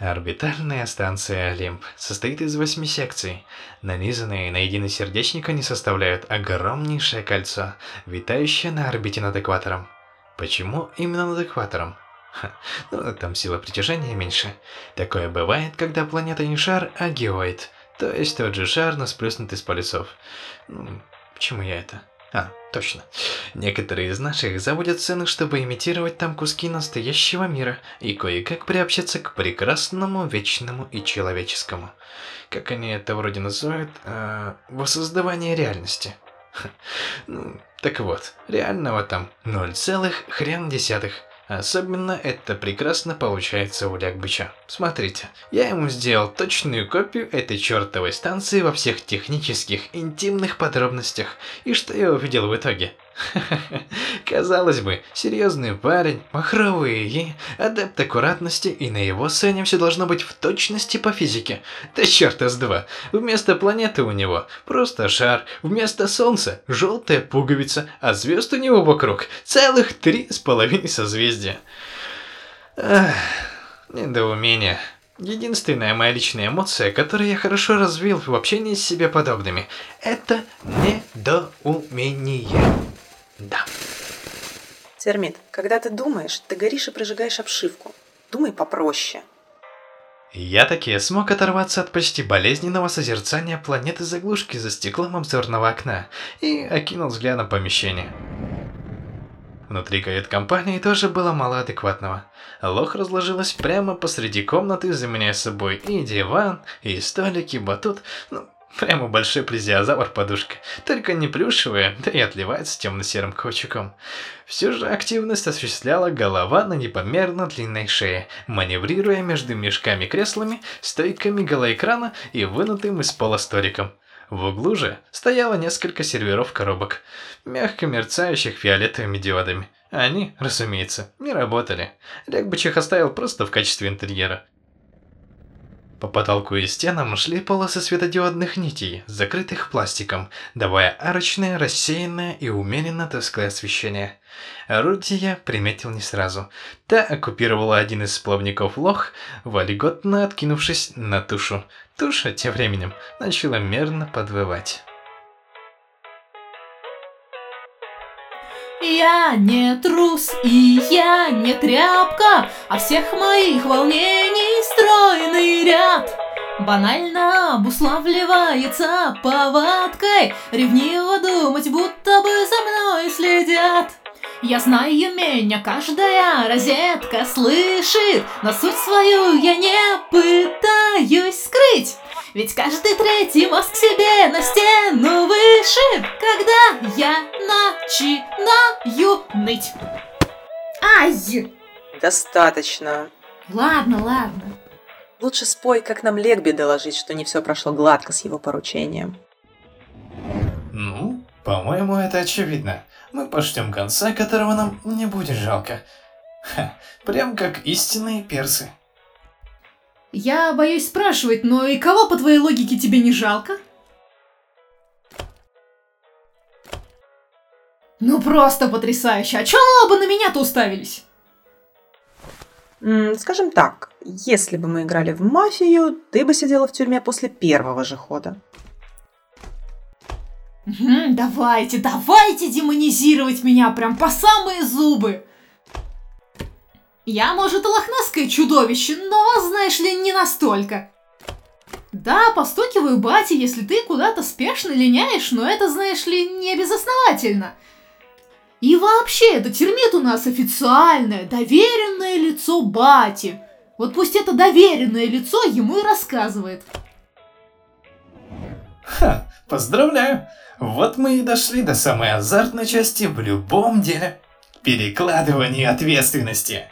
Орбитальная станция Олимп состоит из восьми секций. Нанизанные на единый сердечник они составляют огромнейшее кольцо, витающее на орбите над экватором. Почему именно над экватором? Ха, ну, там сила притяжения меньше. Такое бывает, когда планета не шар, а геоид. То есть тот же шар, но сплюснутый с полюсов. Ну, почему я это? А, точно. Некоторые из наших заводят сцены, чтобы имитировать там куски настоящего мира и кое-как приобщаться к прекрасному, вечному и человеческому. Как они это вроде называют? Э, воссоздавание реальности. Ну, так вот, реального там 0, хрен десятых. Особенно это прекрасно получается у Лягбыча. Смотрите, я ему сделал точную копию этой чертовой станции во всех технических, интимных подробностях. И что я увидел в итоге? Казалось бы, серьезный парень, махровые адепт аккуратности, и на его сцене все должно быть в точности по физике. Да черт с два. Вместо планеты у него просто шар, вместо солнца желтая пуговица, а звезд у него вокруг целых три с половиной созвездия. Ах, недоумение. Единственная моя личная эмоция, которую я хорошо развил в общении с себе подобными, это недоумение. Да. Термит, когда ты думаешь, ты горишь и прожигаешь обшивку. Думай попроще. Я таки смог оторваться от почти болезненного созерцания планеты заглушки за стеклом обзорного окна и окинул взглядом помещение. Внутри кают-компании тоже было мало адекватного. Лох разложилась прямо посреди комнаты, заменяя собой и диван, и столик, и батут, ну, Прямо большой плезиозавр-подушка, только не плюшевая, да и отливается темно-серым каучуком. Всю же активность осуществляла голова на непомерно длинной шее, маневрируя между мешками-креслами, стойками голоэкрана и вынутым из пола столиком. В углу же стояло несколько серверов коробок, мягко мерцающих фиолетовыми диодами. Они, разумеется, не работали. Легбыч их оставил просто в качестве интерьера. По потолку и стенам шли полосы светодиодных нитей, закрытых пластиком, давая арочное, рассеянное и умеренно тусклое освещение. Орудие я приметил не сразу. Та оккупировала один из сплавников лох, вольготно откинувшись на тушу. Туша, тем временем, начала мерно подвывать. Я не трус и я не тряпка, а всех моих волнений стройный ряд. Банально обуславливается повадкой Ревниво думать, будто бы за мной следят Я знаю, меня каждая розетка слышит Но суть свою я не пытаюсь скрыть ведь каждый третий мозг себе на стену выше, когда я начинаю ныть. Ай! Достаточно. Ладно, ладно. Лучше спой, как нам Легби доложить, что не все прошло гладко с его поручением. Ну, по-моему, это очевидно. Мы пошлем конца, которого нам не будет жалко. Ха, прям как истинные персы. Я боюсь спрашивать, но и кого по твоей логике тебе не жалко? Ну просто потрясающе. А чё оба на меня-то уставились? Скажем так, если бы мы играли в мафию, ты бы сидела в тюрьме после первого же хода. Давайте, давайте демонизировать меня прям по самые зубы. Я, может, и лохнесское чудовище, но, знаешь ли, не настолько. Да, постукиваю бати, если ты куда-то спешно линяешь, но это, знаешь ли, не безосновательно. И вообще, это термит у нас официальное, доверенное лицо бати. Вот пусть это доверенное лицо ему и рассказывает. Ха, поздравляю. Вот мы и дошли до самой азартной части в любом деле. Перекладывание ответственности.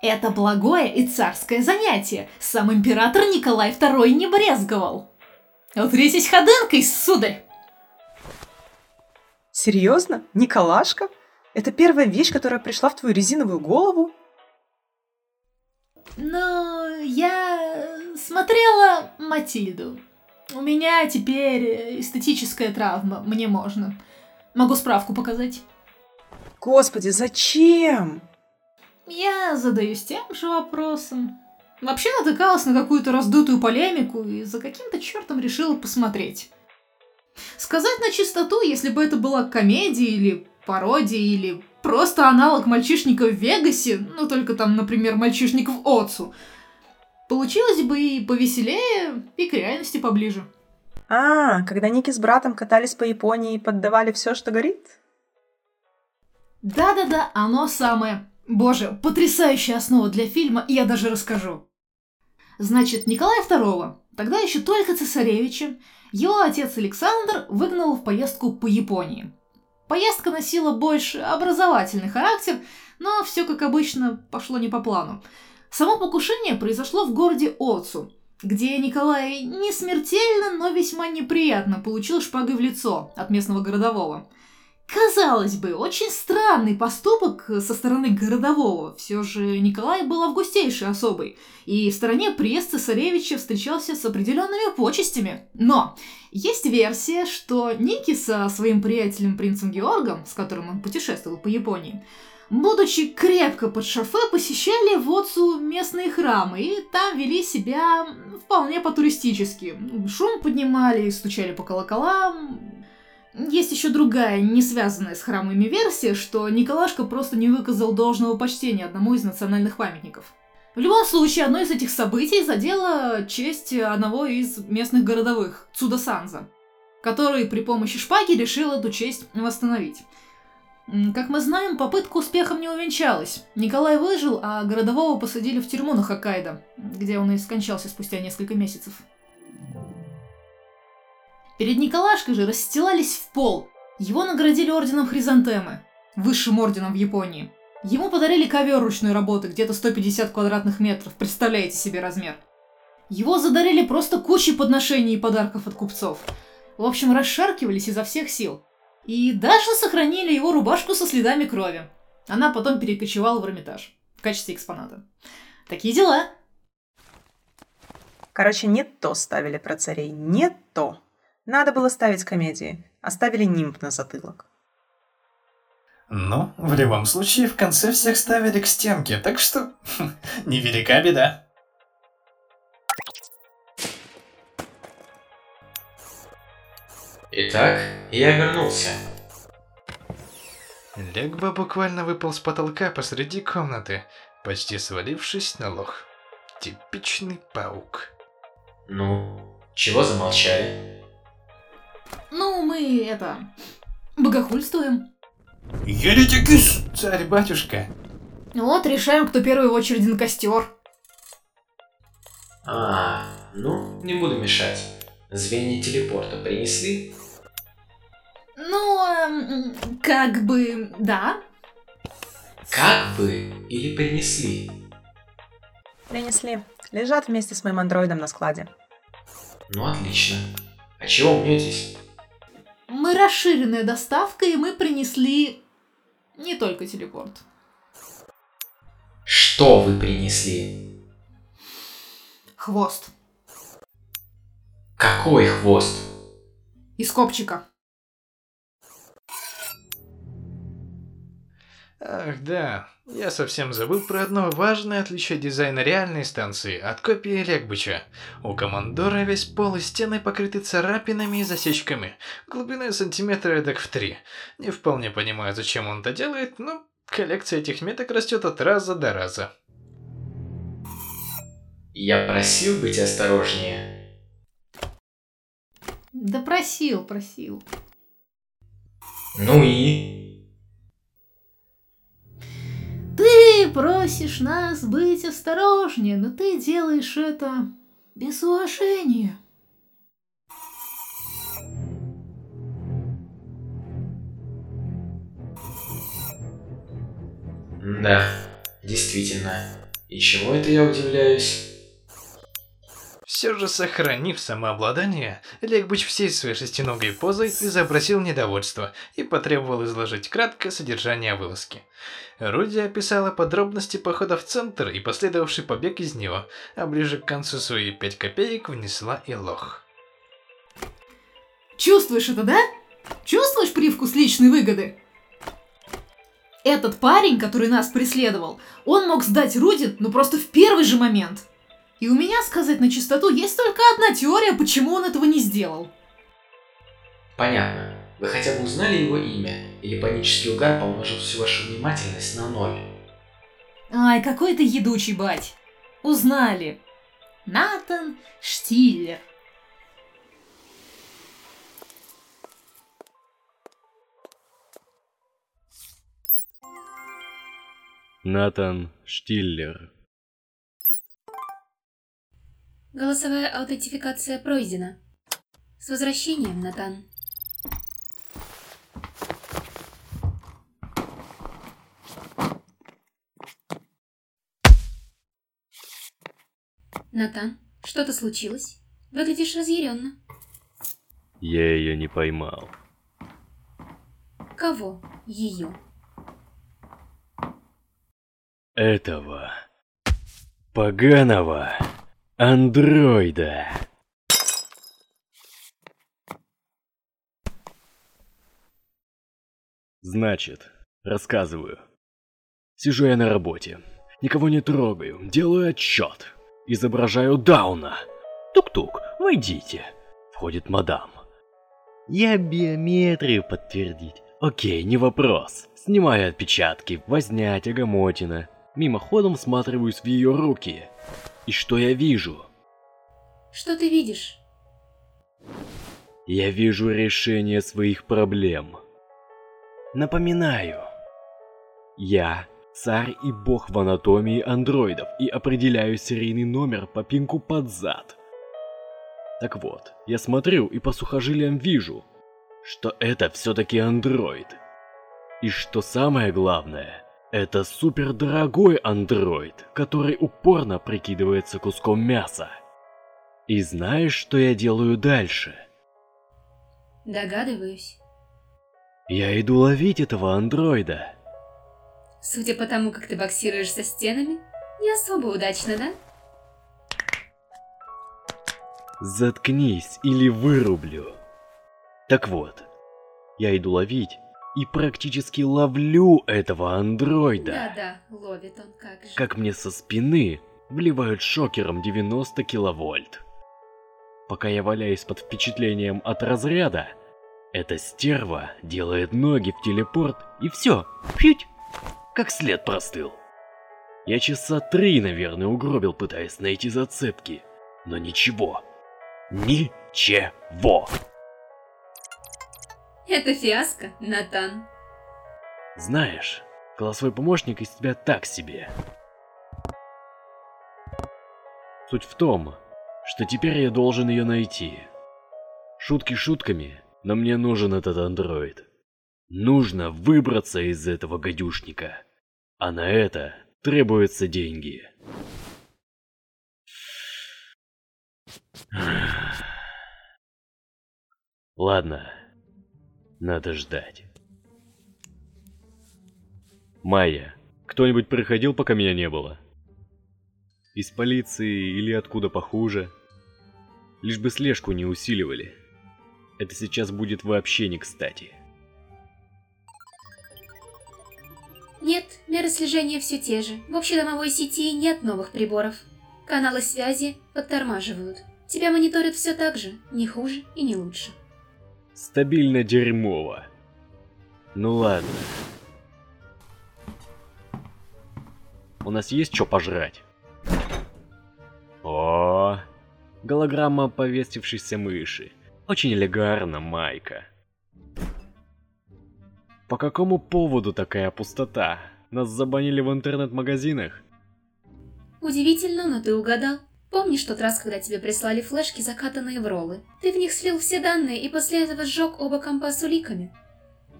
Это благое и царское занятие. Сам император Николай II не брезговал. Утритесь ходынкой, сударь! Серьезно? Николашка? Это первая вещь, которая пришла в твою резиновую голову? Ну, я смотрела Матильду. У меня теперь эстетическая травма, мне можно. Могу справку показать. Господи, зачем? Я задаюсь тем же вопросом. Вообще натыкалась на какую-то раздутую полемику и за каким-то чертом решила посмотреть. Сказать на чистоту, если бы это была комедия или пародия или просто аналог мальчишника в Вегасе, ну только там, например, мальчишник в Отцу, получилось бы и повеселее, и к реальности поближе. А, когда Ники с братом катались по Японии и поддавали все, что горит? Да-да-да, оно самое. Боже, потрясающая основа для фильма, я даже расскажу. Значит, Николая II, тогда еще только цесаревича, его отец Александр выгнал в поездку по Японии. Поездка носила больше образовательный характер, но все, как обычно, пошло не по плану. Само покушение произошло в городе Оцу, где Николай не смертельно, но весьма неприятно получил шпагой в лицо от местного городового – Казалось бы, очень странный поступок со стороны городового. Все же Николай был августейшей особой, и в стороне приезд цесаревича встречался с определенными почестями. Но есть версия, что Ники со своим приятелем принцем Георгом, с которым он путешествовал по Японии, будучи крепко под шофе, посещали в Отцу местные храмы и там вели себя вполне по-туристически. Шум поднимали, стучали по колоколам, есть еще другая, не связанная с храмами версия, что Николашка просто не выказал должного почтения одному из национальных памятников. В любом случае, одно из этих событий задело честь одного из местных городовых, Цуда Санза, который при помощи шпаги решил эту честь восстановить. Как мы знаем, попытка успехом не увенчалась. Николай выжил, а городового посадили в тюрьму на Хоккайдо, где он и скончался спустя несколько месяцев. Перед Николашкой же расстилались в пол. Его наградили орденом Хризантемы, высшим орденом в Японии. Ему подарили ковер ручной работы, где-то 150 квадратных метров, представляете себе размер. Его задарили просто кучей подношений и подарков от купцов. В общем, расшаркивались изо всех сил. И даже сохранили его рубашку со следами крови. Она потом перекочевала в Эрмитаж в качестве экспоната. Такие дела. Короче, не то ставили про царей, не то. Надо было ставить комедии. Оставили нимб на затылок. Ну, в любом случае, в конце всех ставили к стенке, так что невелика беда. Итак, я вернулся. Легба буквально выпал с потолка посреди комнаты, почти свалившись на лох. Типичный паук. Ну, чего замолчали? Мы это... богохульствуем. Еретикис, царь-батюшка. Вот, решаем, кто первый в очереди на костер. А, ну, не буду мешать. Звенья телепорта принесли? Ну, эм, как бы, да. Как бы или принесли? Принесли. Лежат вместе с моим андроидом на складе. Ну, отлично. А чего мнетесь? Мы расширенная доставка, и мы принесли не только телепорт. Что вы принесли? Хвост. Какой хвост? Из копчика. Ах да, я совсем забыл про одно важное отличие дизайна реальной станции от копии Легбыча. У Командора весь пол и стены покрыты царапинами и засечками, глубиной сантиметра эдак в три. Не вполне понимаю, зачем он это делает, но коллекция этих меток растет от раза до раза. Я просил быть осторожнее. Да просил, просил. Ну и... Ты просишь нас быть осторожнее, но ты делаешь это без уважения. Да, действительно. И чему это я удивляюсь? Все же сохранив самообладание, Легбыч всей своей шестиногой позой изобразил недовольство и потребовал изложить краткое содержание вылазки. Руди описала подробности похода в центр и последовавший побег из него, а ближе к концу свои пять копеек внесла и лох. Чувствуешь это, да? Чувствуешь привкус личной выгоды? Этот парень, который нас преследовал, он мог сдать Руди, ну просто в первый же момент. И у меня, сказать на чистоту, есть только одна теория, почему он этого не сделал. Понятно. Вы хотя бы узнали его имя? Или панический угар помножил всю вашу внимательность на ноль? Ай, какой ты едучий, бать. Узнали. Натан Штиллер. Натан Штиллер. Голосовая аутентификация пройдена. С возвращением, Натан. Натан, что-то случилось? Выглядишь разъяренно. Я ее не поймал. Кого? Ее. Этого поганого андроида. Значит, рассказываю. Сижу я на работе, никого не трогаю, делаю отчет, изображаю Дауна. Тук-тук, войдите. Входит мадам. Я биометрию подтвердить. Окей, не вопрос. Снимаю отпечатки, возня, тягомотина. Мимоходом всматриваюсь в ее руки. И что я вижу? Что ты видишь? Я вижу решение своих проблем. Напоминаю. Я царь и бог в анатомии андроидов и определяю серийный номер по пинку под зад. Так вот, я смотрю и по сухожилиям вижу, что это все-таки андроид. И что самое главное, это супер дорогой андроид, который упорно прикидывается куском мяса. И знаешь, что я делаю дальше? Догадываюсь. Я иду ловить этого андроида. Судя по тому, как ты боксируешь со стенами, не особо удачно, да? Заткнись или вырублю. Так вот, я иду ловить и практически ловлю этого андроида. Да-да, ловит он как же. Как мне со спины вливают шокером 90 киловольт. Пока я валяюсь под впечатлением от разряда, эта стерва делает ноги в телепорт и все, пьють, как след простыл. Я часа три, наверное, угробил, пытаясь найти зацепки, но ничего. Ничего. Это фиаско, Натан. Знаешь, голосовой помощник из тебя так себе. Суть в том, что теперь я должен ее найти. Шутки шутками, но мне нужен этот андроид. Нужно выбраться из этого гадюшника. А на это требуются деньги. Ладно, надо ждать. Майя, кто-нибудь приходил, пока меня не было? Из полиции или откуда похуже? Лишь бы слежку не усиливали. Это сейчас будет вообще не кстати. Нет, меры слежения все те же. В общедомовой сети нет новых приборов. Каналы связи подтормаживают. Тебя мониторят все так же, не хуже и не лучше. Стабильно дерьмово. Ну ладно. У нас есть что пожрать? О, голограмма повесившейся мыши. Очень элегантно, Майка. По какому поводу такая пустота? Нас забанили в интернет-магазинах? Удивительно, но ты угадал. Помнишь тот раз, когда тебе прислали флешки, закатанные в роллы? Ты в них слил все данные и после этого сжег оба компа с уликами.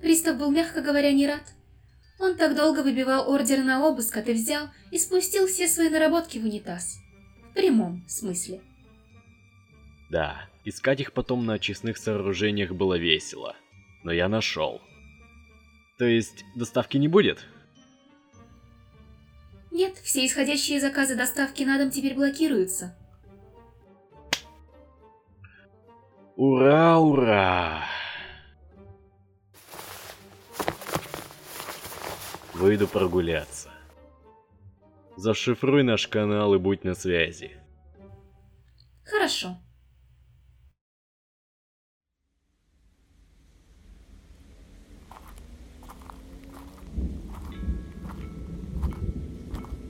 Пристав был, мягко говоря, не рад. Он так долго выбивал ордер на обыск, а ты взял и спустил все свои наработки в унитаз. В прямом смысле. Да, искать их потом на очистных сооружениях было весело. Но я нашел. То есть, доставки не будет? Нет, все исходящие заказы доставки на дом теперь блокируются. Ура, ура! Выйду прогуляться. Зашифруй наш канал и будь на связи. Хорошо.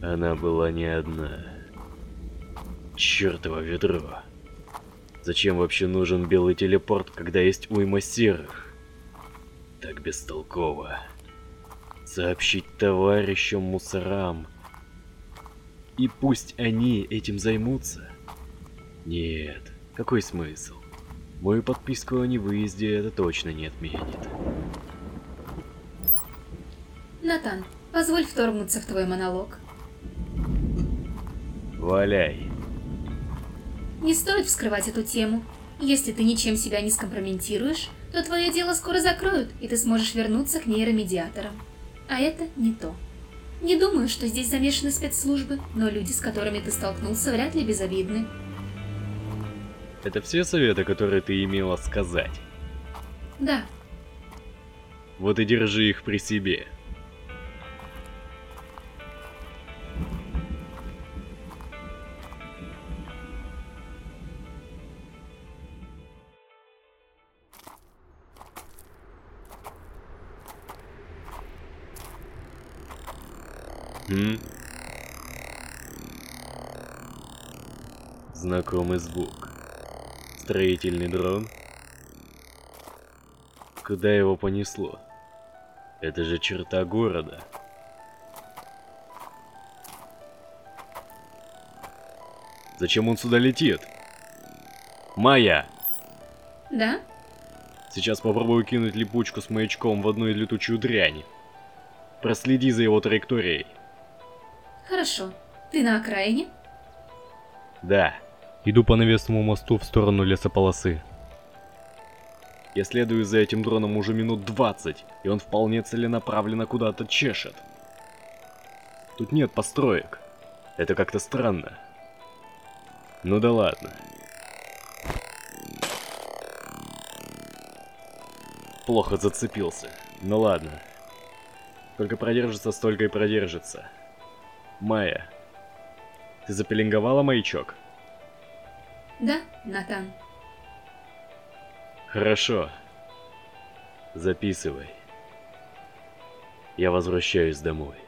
Она была не одна. Чёртово ведро. Зачем вообще нужен белый телепорт, когда есть уйма серых? Так бестолково. Сообщить товарищам мусорам. И пусть они этим займутся. Нет, какой смысл? Мою подписку о невыезде это точно не отменит. Натан, позволь вторгнуться в твой монолог. Валяй. Не стоит вскрывать эту тему. Если ты ничем себя не скомпрометируешь, то твое дело скоро закроют, и ты сможешь вернуться к нейромедиаторам. А это не то. Не думаю, что здесь замешаны спецслужбы, но люди, с которыми ты столкнулся, вряд ли безобидны. Это все советы, которые ты имела сказать? Да, Вот и держи их при себе. Знакомый звук. Строительный дрон? Куда его понесло? Это же черта города. Зачем он сюда летит? Майя! да? Сейчас попробую кинуть липучку с маячком в одну летучую дрянь. Проследи за его траекторией. Хорошо. Ты на окраине? Да. Иду по навесному мосту в сторону лесополосы. Я следую за этим дроном уже минут 20, и он вполне целенаправленно куда-то чешет. Тут нет построек. Это как-то странно. Ну да ладно. Плохо зацепился. Ну ладно. Только продержится, столько и продержится. Майя, ты запеленговала маячок? Да, Натан. Хорошо. Записывай. Я возвращаюсь домой.